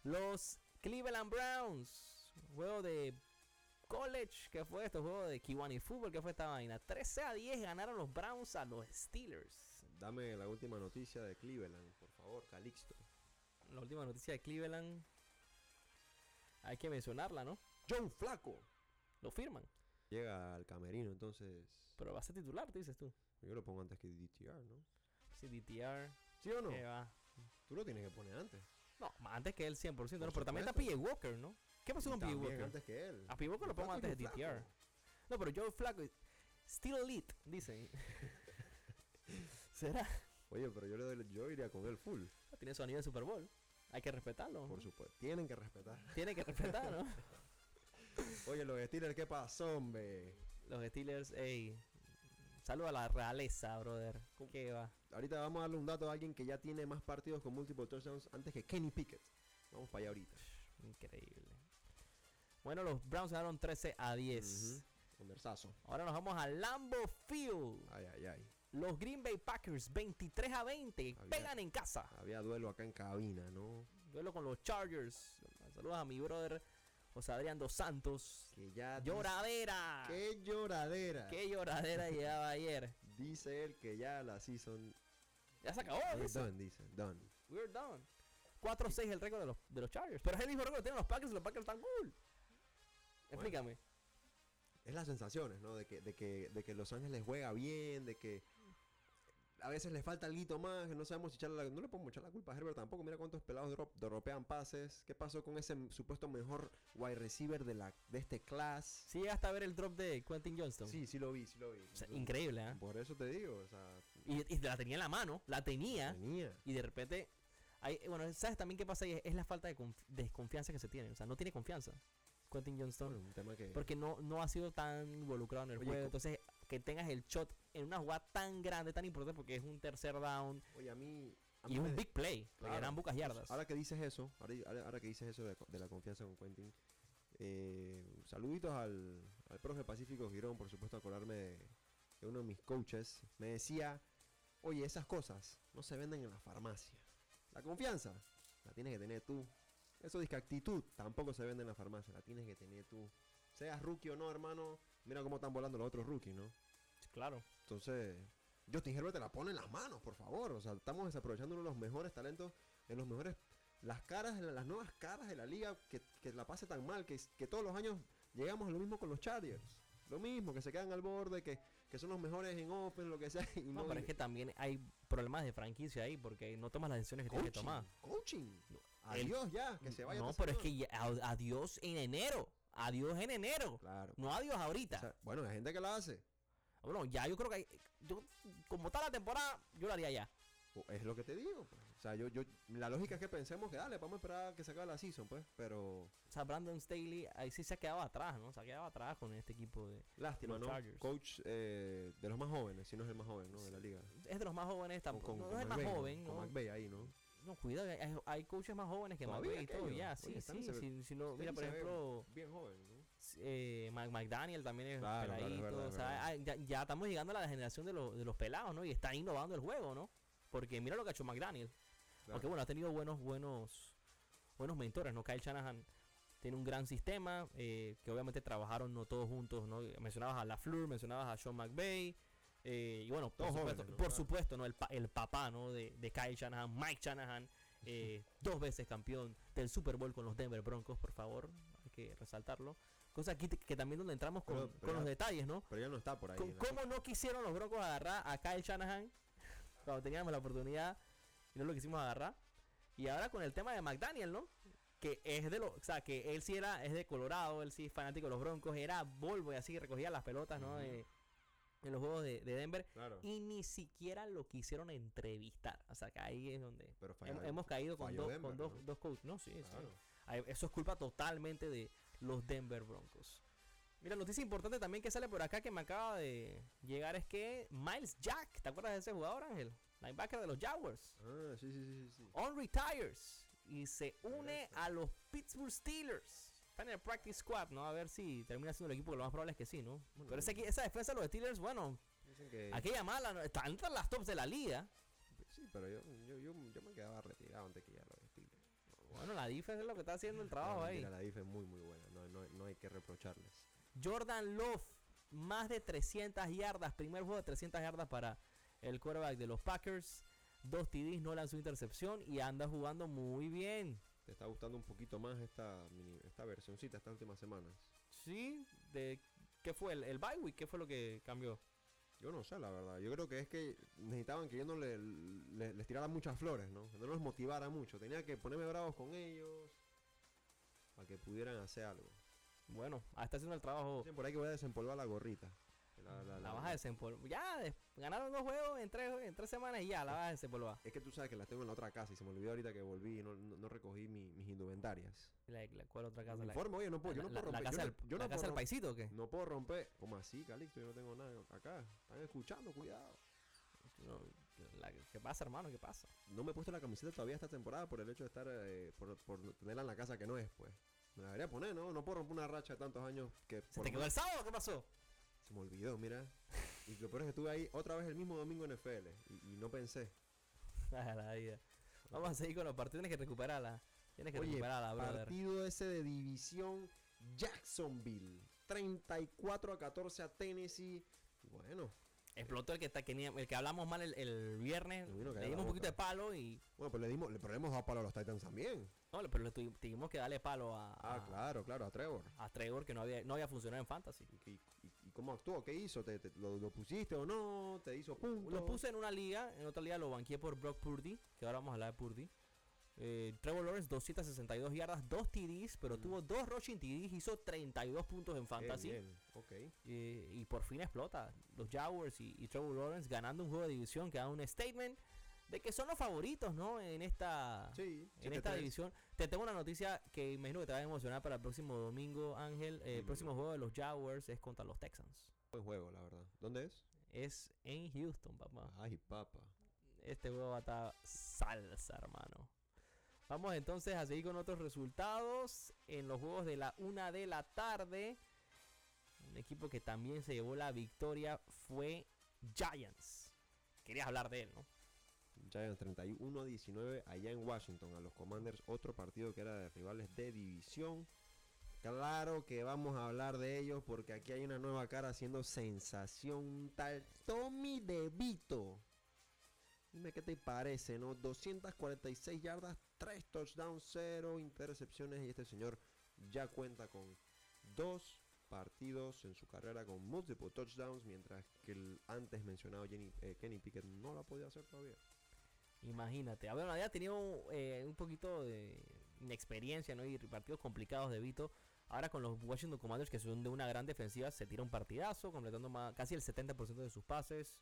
Los Cleveland Browns, juego de college, que fue esto? Juego de Kiwani Fútbol, que fue esta vaina. 13 a 10 ganaron los Browns a los Steelers. Dame la última noticia de Cleveland, por favor, Calixto. La última noticia de Cleveland, hay que mencionarla, ¿no? John Flaco. Lo firman, Llega al camerino, entonces. pero va a ser titular, dices tú. Yo lo pongo antes que DTR, ¿no? Sí, DTR, ¿Sí o no? que va. Tú lo tienes que poner antes. No, más antes que él 100%, Por no, pero también está. PJ Walker, ¿no? ¿Qué pasó con Walker? antes que él. A Walker lo pongo antes de DTR. No, pero Joe Flaco, still elite, dicen. ¿Será? Oye, pero yo, le doy, yo iría con él full, Tiene su anillo de Super Bowl. Hay que respetarlo. por supuesto. Tienen que respetar. Tiene que respetar, ¿no? Oye, los Steelers, ¿qué pasó, hombre? Los Steelers, ey. Saludo a la realeza, brother. ¿Qué va? Ahorita vamos a darle un dato a alguien que ya tiene más partidos con múltiples touchdowns antes que Kenny Pickett. Vamos para allá ahorita. Increíble. Bueno, los Browns ganaron 13 a 10. Ujú. Conversazo. Ahora nos vamos a Lambeau Field. Ay, ay, ay. Los Green Bay Packers 23 a 20. Había- Pegan en casa. Había duelo acá en cabina, ¿no? Duelo con los Chargers. Saludos a mi brother José Adrián Dos Santos. Que ya. ¡Lloradera! ¡Qué lloradera! ¡Qué lloradera llevaba ayer! Dice él que ya la season. Ya se acabó, dice. done, dice. Done. We're done. 4-6 el récord de los, de los Chargers. Pero es el mismo récord que tienen los Packers y los Packers están cool. Explícame. Es las sensaciones, ¿no? De que, de que, de que Los Ángeles juega bien, de que a veces le falta algo más, que no sabemos si echarle la, no le podemos echar la culpa a Herbert tampoco. Mira cuántos pelados drop, dropean pases. ¿Qué pasó con ese supuesto mejor wide receiver de la de este class? Si llegaste a ver el drop de Quentin Johnston. Sí, sí lo vi, sí lo vi. O sea, increíble, ¿eh? Por eso te digo, o sea, Y, y la tenía en la mano, la tenía. tenía. Y de repente. Hay, bueno, ¿sabes también qué pasa ahí? Es la falta de conf- desconfianza que se tiene. O sea, no tiene confianza. Quentin Johnston. Bueno, un tema que Porque no, no ha sido tan involucrado en el Oye, juego. Entonces, que tengas el shot en una jugada tan grande, tan importante, porque es un tercer down oye, a mí a y es un big play. Claro. pocas Pues, yardas. Ahora que dices eso, ahora, ahora- ahora que dices eso de, de la confianza con Quentin, eh, saluditos al, al profe Pacífico Girón, por supuesto, acordarme de, de uno de mis coaches. Me decía, oye, esas cosas no se venden en la farmacia. La confianza la tienes que tener tú. Eso dice que actitud tampoco se vende en la farmacia, la tienes que tener tú. Seas rookie o no, hermano, mira cómo están volando los otros rookies, ¿no? Claro. Entonces, Justin Herbert te la pone en las manos, por favor. O sea, estamos desaprovechando uno de los mejores talentos, en los mejores, las caras, las nuevas caras de la liga, que, que la pase tan mal, que, que todos los años llegamos a lo mismo con los Chargers. Lo mismo, que se quedan al borde, que, que son los mejores en open, lo que sea. Y No, no, pero es que también hay problemas de franquicia ahí porque no tomas las decisiones que tienes que tomar. coaching. Adiós ya, que se vaya. No, pero es que ya- adiós en enero. Adiós en enero. Claro. No adiós ahorita. O sea, bueno, hay gente que la hace. bueno, ya yo creo que hay- yo, como está la temporada, yo lo haría ya. Es lo que te digo. pues. O sea, yo, yo, la lógica es que pensemos que dale, vamos a esperar a que se acabe la season, pues. Pero O sea, Brandon Staley ahí sí se ha quedado atrás, ¿no? Se ha quedado atrás con este equipo de... lástima, ¿no? Chargers. Coach eh, de los más jóvenes, si no es el más joven, ¿no? De la liga. Es de los más jóvenes tampoco. no, no es el más McVay, ¿no? joven, Con. McVay ahí, ¿no? No, cuidado, hay, hay coaches más jóvenes que McVay y todo, ya, sí, sí, si, si no, mira, por ejemplo, Bien joven, ¿no? eh, Mc- McDaniel también es Claro, peladito, o sea, ya, ya estamos llegando a la generación de, los de los pelados, ¿no? Y está innovando el juego, ¿no? Porque mira lo que ha hecho McDaniel. Aunque bueno, ha tenido buenos, buenos, buenos mentores, ¿no? Kyle Shanahan tiene un gran sistema, eh, que obviamente trabajaron no todos juntos, ¿no? Mencionabas a LaFleur, mencionabas a Sean McVay, Eh, y bueno, por supuesto, jóvenes, ¿no? por Claro. supuesto, ¿no? El, pa- el papá, ¿no? De, de Kyle Shanahan, Mike Shanahan, eh, dos veces campeón del Super Bowl con los Denver Broncos, por favor, hay que resaltarlo. Cosa aquí que también donde entramos con, Pero- con pero los detalles, ¿no? Pero ya no está por ahí. ¿Cómo no quisieron los Broncos agarrar a Kyle Shanahan cuando teníamos la oportunidad y no lo quisimos agarrar? Y ahora con el tema de McDaniel, ¿no? Que es de los, o sea, que él sí era, es de Colorado, él sí es fanático de los Broncos, era Volvo y así recogía las pelotas, ¿no? Ujú. Eh, en los juegos de, de Denver Claro. y ni siquiera lo quisieron entrevistar. O sea, que ahí es donde Pero hem- falló- hemos caído con, dos, Denver, con dos, ¿no? dos coaches. No, sí, sí. Claro. Eso es culpa totalmente de los Denver Broncos. Mira, noticia importante también que sale por acá que me acaba de llegar es que Miles Jack, ¿te acuerdas de ese jugador, Ángel? Linebacker de los Jaguars. Ah, sí, sí, sí, sí. On retires y se une a los Pittsburgh Steelers. Está en el practice squad, ¿no? A ver si termina siendo el equipo que lo más probable es que sí, ¿no? Bueno, Pero ese esa defensa de los Steelers, bueno, Dicen que... aquella mala, ¿no? están entre las tops de la liga. Sí, pero yo, yo, yo, yo me quedaba retirado antes que ya lo Steelers. Bueno, la defensa es lo que está haciendo el trabajo No, ahí. La DIF es muy, muy buena. No, no, no hay que reprocharles. Jordan Love, más de 300 yardas. Primer juego de 300 yardas para el quarterback de los Packers. Dos TDs, no lanzó intercepción y anda jugando muy bien. ¿Te está gustando un poquito más esta, mini, esta versioncita estas últimas semanas? Sí, de ¿qué fue? El, el bye week, ¿qué fue lo que cambió? Yo no sé, la verdad. Yo creo que es que necesitaban que yo no le, le- les tirara muchas flores, ¿no? Que no los motivara mucho. Tenía que ponerme bravos con ellos para que pudieran hacer algo. Bueno, está haciendo el trabajo. Por ahí que voy a desempolvar la gorrita. La, la- La la- vas a desempolvar. Ya, des- ganaron dos juegos en tres, en tres semanas y ya, la vas a desempolvar. Es que tú sabes que las tengo en la otra casa y se me olvidó ahorita que volví y no, no- no recogí mi- mis indumentarias. La, la- ¿Cuál otra casa? Mi La, uniforme, oye, no puedo, yo no la- puedo la romper. casa yo no, yo la no casa puedo del paisito o qué? No puedo romper. ¿Cómo así, Calixto? Yo no tengo nada acá. Están escuchando, cuidado. No, la- ¿Qué pasa, hermano? ¿Qué pasa? No me he puesto la camiseta todavía esta temporada por el hecho de estar, eh, por, por tenerla en la casa que no es, pues. Me la debería poner, ¿no? No puedo romper una racha de tantos años que... ¿Se por te quedó el sábado? ¿Qué pasó? Se me olvidó, mira. Y lo peor es que estuve ahí otra vez el mismo domingo en FL y, y no pensé. Ay, la vida. Vamos a seguir con los partidos. Tienes que recuperarla. Tienes que Oye, recuperarla, brother. partido ese de división Jacksonville. 34 a 14 a Tennessee. Bueno, Explotó el que, está, que ni- el que hablamos mal el, el viernes. Le dimos un poquito de palo y. bueno, pero le dimos, le, pero le hemos dado palo a los Titans también. No, pero le tuvi- tuvimos que darle palo a, Ah, claro, claro, a Trevor. a Trevor que no había, no había funcionado en Fantasy. ¿Y, y- y cómo actuó? ¿Qué hizo? ¿Te, te- lo, lo pusiste o no? ¿Te hizo puntos? Lo puse en una liga, en otra liga lo banqué por Brock Purdy, que ahora vamos a hablar de Purdy. Eh, Trevor Lawrence, 262 yardas, 2 TDs, pero Mm. tuvo dos rushing TDs, hizo 32 puntos en Fantasy. bien, ok. Eh, y por fin explota. Los Jaguars y, y Trevor Lawrence ganando un juego de división que da un statement de que son los favoritos, ¿no? En esta, Sí, en esta 7-3. división. Te tengo una noticia que imagino que te va a emocionar para el próximo domingo, Ángel. Eh, el próximo juego de los Jaguars es contra los Texans. Buen juego, la verdad. ¿Dónde es? Es en Houston, papá. Ay, papa. Este juego va a estar salsa, hermano. Vamos entonces a seguir con otros resultados. En los juegos de la una de la tarde. Un equipo que también se llevó la victoria fue Giants. Querías hablar de él, ¿no? Giants 31 a 19 allá en Washington a los Commanders. Otro partido que era de rivales de división. Claro que vamos a hablar de ellos porque aquí hay una nueva cara haciendo sensación. Tal Tommy DeVito. Dime qué te parece, ¿no? 246 yardas, 3 touchdowns, 0 intercepciones. Y este señor ya cuenta con dos partidos en su carrera con múltiples touchdowns. Mientras que el antes mencionado eh, Kenny Pickett no lo ha podido hacer todavía. Imagínate. A ver, había tenido eh, un poquito de inexperiencia, ¿no? Y partidos complicados de Vito. Ahora con los Washington Commanders, que son de una gran defensiva, se tira un partidazo, completando más- casi el 70% de sus pases.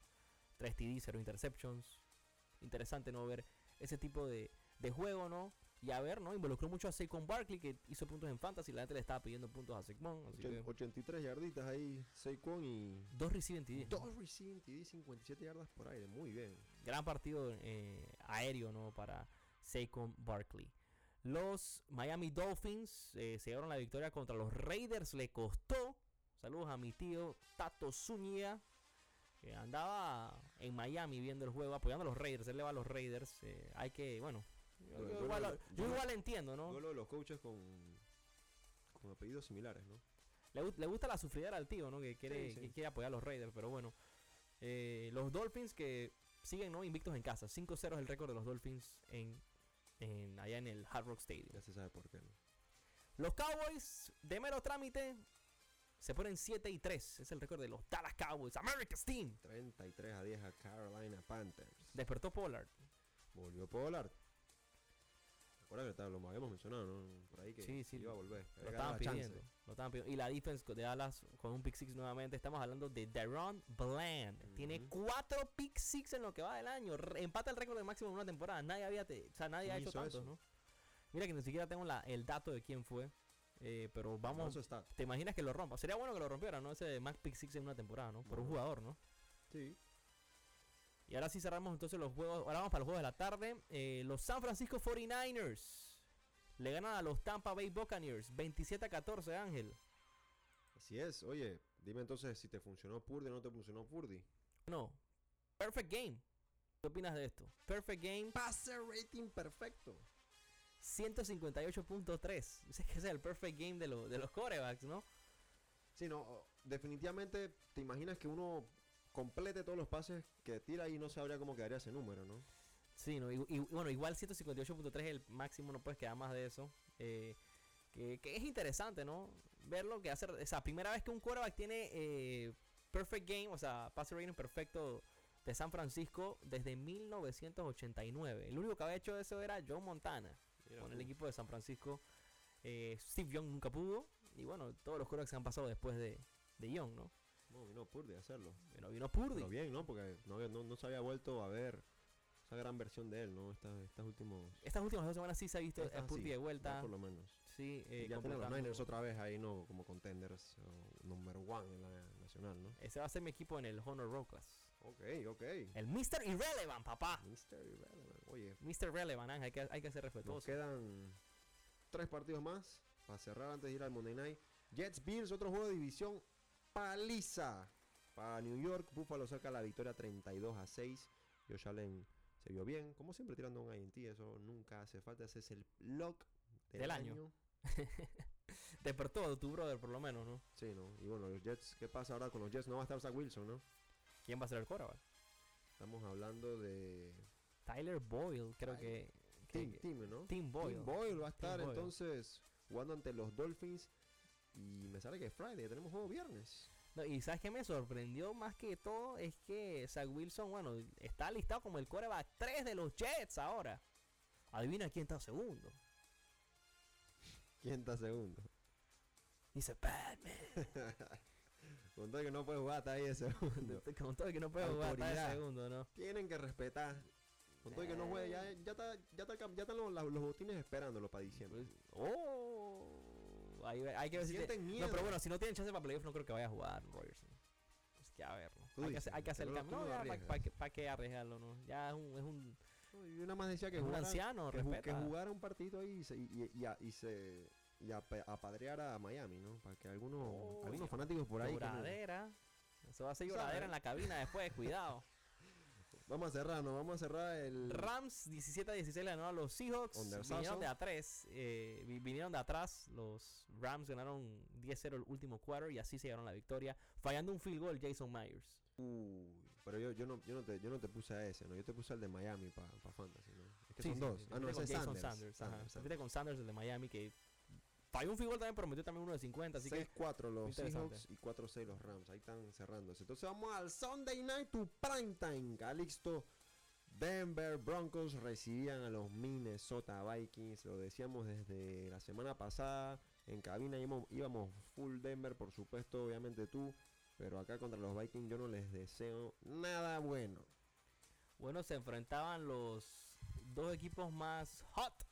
3 TD, 0 interceptions. Interesante, ¿no? Ver ese tipo de, de juego, ¿no? Y a ver, ¿no? Involucró mucho a Saquon Barkley, que hizo puntos en Fantasy. La gente le estaba pidiendo puntos a Saquon. Así que Ochen- 83 yarditas ahí, Saquon y dos reciben TD. dos receiving TD, 57 yardas por aire, muy bien. Gran partido eh, aéreo, ¿no? Para Saquon Barkley. Los Miami Dolphins eh, se llevaron la victoria contra los Raiders. Le costó. Saludos a mi tío Tato Zúñiga. Que andaba en Miami viendo el juego, apoyando a los Raiders. Él le va a los Raiders. eh, hay que, bueno. Yo, yo yo igual, lo- yo yo lo- igual entiendo, ¿no? Duelo de los coaches con, con apellidos similares, ¿no? Le, gu- le gusta la sufridera al tío, ¿no? Que quiere, Sí, sí. que quiere apoyar a los Raiders, pero bueno. Eh, los Dolphins que siguen ¿no? invictos en casa. 5-0 es el récord de los Dolphins en, en- allá en el Hard Rock Stadium. Ya se sabe por qué. ¿no? Los Cowboys de mero trámite se ponen 7 y 3. Es el récord de los Dallas Cowboys. America's Team. 33 a 10 a Carolina Panthers. Despertó Pollard. Volvió Pollard. Recuerda que lo habíamos mencionado, ¿no? Por ahí que Sí, sí, iba a volver. Lo estaban pidiendo. Lo estaban pidiendo. Y la defense de Dallas con un pick six nuevamente. Estamos hablando de Deron Bland. Tiene cuatro pick six en lo que va del año. Re- empata el récord de máximo en una temporada. Nadie había, te- o sea, nadie ha ¿Quién hecho tantos, eso? ¿no? Mira que ni siquiera tengo la- el dato de quién fue. eh, pero vamos. Está. ¿Te imaginas que lo rompa? Sería bueno que lo rompiera, ¿no? Ese Max pick six en una temporada, ¿no? Por un jugador, ¿no? Sí. Y ahora sí cerramos entonces los juegos. Ahora vamos para los juegos de la tarde. Eh, los San Francisco 49ers le ganan a los Tampa Bay Buccaneers 27 a 14, Ángel. Así es. Oye, dime entonces si te funcionó Purdy o no te funcionó Purdy. No. Perfect game. ¿Qué opinas de esto? Perfect game Pase rating perfecto. 158.3. Ese que es el perfect game de, lo- de los corebacks, ¿no? Sí, no, definitivamente te imaginas que uno complete todos los pases que tira y no sabría cómo quedaría ese número, ¿no? Sí, no, y, y- bueno, igual 158.3 es el máximo, no puedes quedar más de eso. Eh, que, que es interesante, ¿no? Verlo que hace, o sea, primera vez que un quarterback tiene eh, perfect game, o sea, pase rating perfecto de San Francisco desde 1989. El único que había hecho eso era Joe Montana con el equipo de San Francisco. Eh, Steve Young nunca pudo. Y bueno, todos los quarterbacks que han pasado después de, de Young, ¿no? No, vino Purdy a hacerlo. Pero vino Purdy. Pero bien, ¿no? Porque no, no, no se había vuelto a ver esa gran versión de él, ¿no? Estas, estas últimos... Estas últimas dos semanas sí se ha visto a Purdy sí, de vuelta. Por lo menos. Sí, eh, Y ya tienen los Niners otra vez ahí, ¿no? Como contenders, o number one en la nacional, ¿no? Ese va a ser mi equipo en el Honor Roll Class. Ok, ok. El Mr. Irrelevant, papá. Mr. Irrelevant. Oye, Mr. Relevant, Ángel, hay que, hay que ser nos respetuoso. quedan tres partidos más para cerrar antes de ir al Monday Night. Jets Bills, otro juego de división. Paliza para New York. Buffalo saca la victoria 32 a 6. Josh Allen se vio bien. Como siempre tirando un INT. Eso nunca hace falta. Ese es el lock del, Del año. año. Despertó tu brother, por lo menos, ¿no? Sí, ¿no? Y bueno, los Jets, ¿qué pasa ahora con los Jets? No va a estar Zach Wilson, ¿no? ¿Quién va a ser el quarterback? Estamos hablando de Tyler Boyle, creo que. que- Tim, ¿no? Tim Boyle. Tim Boyle va a estar entonces jugando ante los Dolphins. Y me sale que es Friday, tenemos juego viernes. No, y sabes qué me sorprendió más que todo es que Zach Wilson, bueno, está listado como el quarterback 3 de los Jets ahora. Adivina quién está segundo. ¿Quién está segundo? Dice Batman. Con todo que no puede jugar hasta ahí de segundo. Con todo que no puede jugar hasta Autoridad. el segundo, ¿no? Tienen que respetar. Con todo que no juegue, ya, ya, está, ya, está ya están los, los botines esperándolo para diciembre. Pues, oh, hay, hay que ver si te- No, pero bueno, si no tienen chance para playoff, no creo que vaya a jugar Rogerson. Pues que a Hay que, dices, hacer, hay que hacer tú el cambio. No, ¿para qué, pa' qué arriesgarlo? No? Ya es un, es un, Yo nada más decía que es un jugara, anciano, que, ju- que respeta. jugara un partido ahí y se, y, y- y a- y se y ape- apadreara a Miami, ¿no? Para que algunos, Oh, algunos fanáticos por ahí... no- lloradera. Eso va a ser lloradera en la cabina después, cuidado. Vamos a cerrar, ¿no? Vamos a cerrar el... Rams 17 a 16 le ganaron a los Seahawks. Vinieron de atrás. eh, vi- vinieron de atrás. Los Rams ganaron 10-0 el último quarter y así se llevaron la victoria. Fallando un field goal Jason Myers. Uy, pero yo, yo, no, yo, no te, yo no te puse a ese, ¿no? Yo te puse al de Miami para Fantasy, ¿no? Es que Sí, son sí, dos. sí, ah, no, ese es Sanders. Sanders. Sanders, fuiste con Sanders, el de Miami, que falló un field goal también, pero metió también uno de 50. Así que 6-4 los. Seahawks y 4-6 los Rams. Ahí están cerrándose. Entonces vamos al Sunday Night to Primetime. Calixto, Denver Broncos recibían a los Minnesota Vikings. Lo decíamos desde la semana pasada. En cabina íbamos, íbamos full Denver, por supuesto, obviamente tú. Pero acá contra los Vikings yo no les deseo nada bueno. bueno, se enfrentaban los dos equipos más hot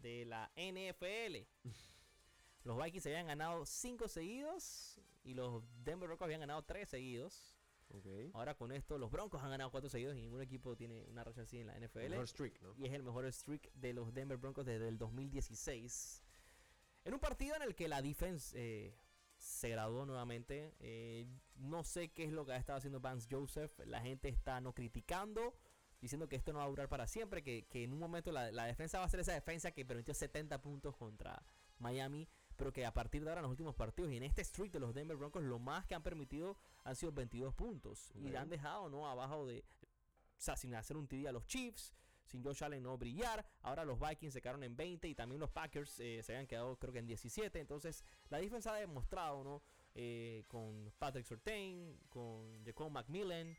de la NFL. los Vikings habían ganado 5 seguidos y los Denver Broncos habían ganado 3 seguidos. Ok. Ahora con esto los Broncos han ganado 4 seguidos y ningún equipo tiene una racha así en la NFL. Mejor streak, ¿no? y es el mejor streak de los Denver Broncos desde el 2016. En un partido en el que la defense eh, se graduó nuevamente. eh, no sé qué es lo que ha estado haciendo Vance Joseph. La gente está no criticando, diciendo que esto no va a durar para siempre, que, que en un momento la, la defensa va a ser esa defensa que permitió 70 puntos contra Miami. Pero que a partir de ahora en los últimos partidos y en este streak de los Denver Broncos, lo más que han permitido han sido 22 puntos. Y Ok. han dejado, ¿no? Abajo de. O sea, sin hacer un TD a los Chiefs, sin Josh Allen no brillar. Ahora los Vikings se quedaron en 20 y también los Packers eh, se habían quedado, creo que en 17. Entonces, la defensa ha demostrado, ¿no? Eh, con Patrick Surtain, con Jacob McMillan,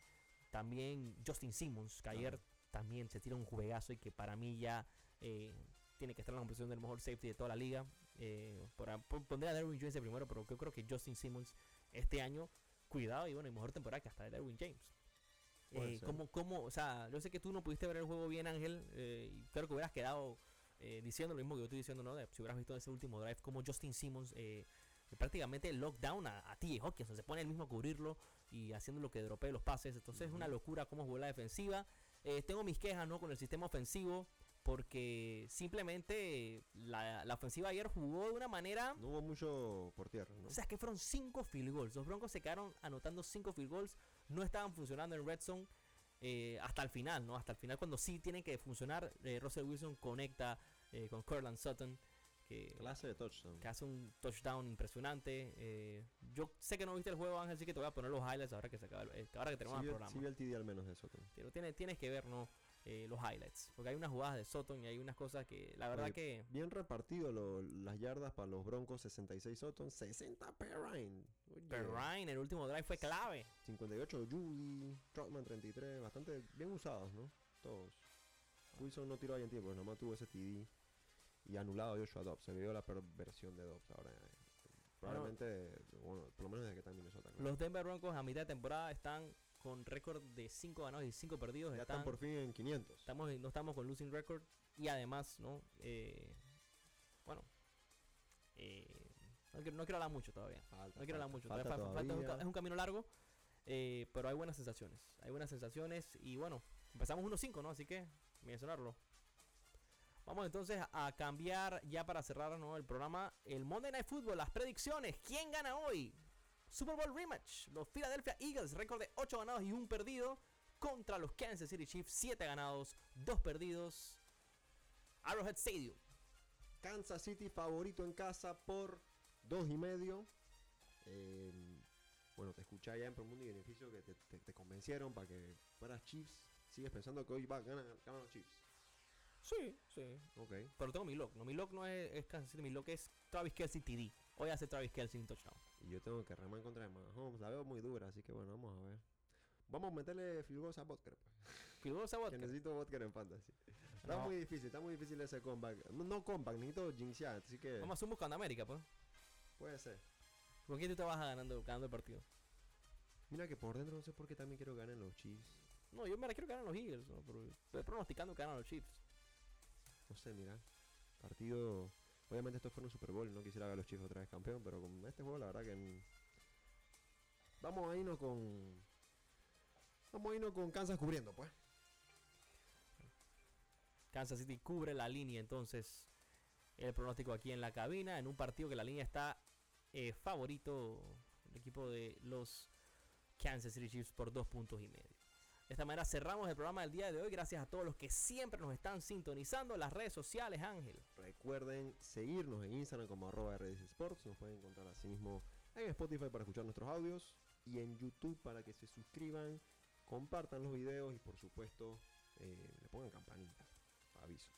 también Justin Simmons, que ayer también se tira un juegazo y que para mí ya eh, tiene que estar en la conversación del mejor safety de toda la liga. Eh, por, a- pon- pondré a Derwin James de primero, pero yo creo que Justin Simmons este año, cuidado y bueno, y mejor temporada que hasta de Derwin James. Eh. ¿cómo, cómo, o sea, yo sé que tú no pudiste ver el juego bien, Ángel, eh, y creo que hubieras quedado eh, diciendo lo mismo que yo estoy diciendo, ¿no? De- si hubieras visto ese último drive, como Justin Simmons eh, prácticamente lockdown a, a T.J. Hawkins, se pone el mismo a cubrirlo y haciendo lo que dropee los pases. Entonces es una locura cómo jugó la defensiva. Eh, tengo mis quejas, ¿no? Con el sistema ofensivo, porque simplemente la, la ofensiva ayer jugó de una manera No hubo mucho por tierra, ¿no? o sea, es que fueron 5 field goals. Los Broncos se quedaron anotando 5 field goals. No estaban funcionando en Red Zone eh, hasta el final, ¿no? Hasta el final, cuando sí tienen que funcionar. eh, Russell Wilson conecta eh, con Cortland Sutton, que, Clase de touchdown. que hace un touchdown impresionante. eh, yo sé que no viste el juego, Ángel, así que te voy a poner los highlights ahora que, se acaba el- eh, ahora que tenemos Sí el programa. sí el TD al menos de Soto. Pero tiene- tienes que ver, ¿no? Eh, los highlights. Porque hay unas jugadas de Sutton y hay unas cosas que, la verdad Oye, que... Bien repartido lo- las yardas para los Broncos, 66 Sutton, 60 Perrine. Oye, Ryan, el último drive fue clave. 58 Judy, Trotman 33, bastante bien usados, ¿no? Todos. Wilson no tiró ahí en tiempo, pues nomás tuvo ese TD y anulado a Joshua Dobbs. Se vio la peor versión de Dobbs ahora. eh, Probablemente, bueno, por lo menos desde que está en Minnesota. Los Denver Broncos a mitad de temporada están con récord de 5 ganados y 5 perdidos. ya están por fin en 500. estamos, no estamos con losing record. Y además, ¿no? Eh, bueno. eh, no, quiero, no quiero hablar mucho todavía. Falta, No quiero hablar mucho. falta todavía todavía. es un camino largo. eh, pero hay buenas sensaciones. Hay buenas sensaciones. Y bueno, empezamos 1-5, ¿no? Así que mencionarlo. Vamos entonces a cambiar ya para cerrar ¿no? el programa. El Monday Night Football, las predicciones. ¿Quién gana hoy? Super Bowl Rematch. Los Philadelphia Eagles, récord de 8 ganados y 1 perdido. Contra los Kansas City Chiefs, 7 ganados, 2 perdidos. Arrowhead Stadium. Kansas City favorito en casa por dos y medio. Eh, bueno, te escuché allá en Promundo y Beneficio que te, te- te convencieron para que fueras Chiefs. ¿Sigues pensando que hoy va a ganar, ganan los Chiefs? Sí, sí. Ok. Pero tengo mi lock. No, mi lock no es, es Kansas City, mi lock es Travis Kelsey TD. Hoy hace Travis Kelsey un touchdown. Y yo tengo que remar en contra de Mahomes. La veo muy dura, así que bueno, vamos a ver. Vamos a meterle field goals a Butker. pues, Field goal a Que Watkins. necesito Butker en fantasy. Está No. muy difícil, está muy difícil ese comeback. No, no comeback, necesito jinxear, así que Vamos a hacer un buscando América, pues. puede ser. ¿Con quién tú te vas ganando, ganando el partido? Mira que por dentro no sé por qué también quiero ganar los Chiefs. No, yo me la quiero ganar los Eagles, ¿no? Pero estoy pronosticando que ganan los Chiefs. No sé, mira. Partido. Obviamente esto fue un Super Bowl, no quisiera ver los Chiefs otra vez campeón, pero con este juego la verdad que. Vamos a irnos con. Vamos a irnos con Kansas cubriendo, pues. Kansas City cubre la línea, entonces el pronóstico aquí en la cabina, en un partido que la línea está eh, favorito, el equipo de los Kansas City Chiefs por dos puntos y medio. De esta manera cerramos el programa del día de hoy, gracias a todos los que siempre nos están sintonizando, las redes sociales, Ángel. Recuerden seguirnos en Instagram como arroba Sports. Nos pueden encontrar así mismo en Spotify para escuchar nuestros audios y en YouTube para que se suscriban, compartan los videos y por supuesto eh, le pongan campanita. Avisos.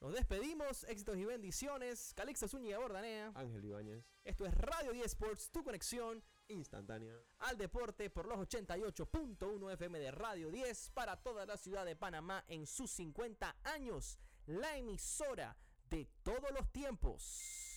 Nos despedimos, éxitos y bendiciones. Calixto Zúñiga Bordanea. Ángel Ibáñez, Esto es Radio 10 Sports, tu conexión instantánea. al deporte por los 88.1 FM de Radio 10 para toda la ciudad de Panamá en sus 50 años. La emisora de todos los tiempos.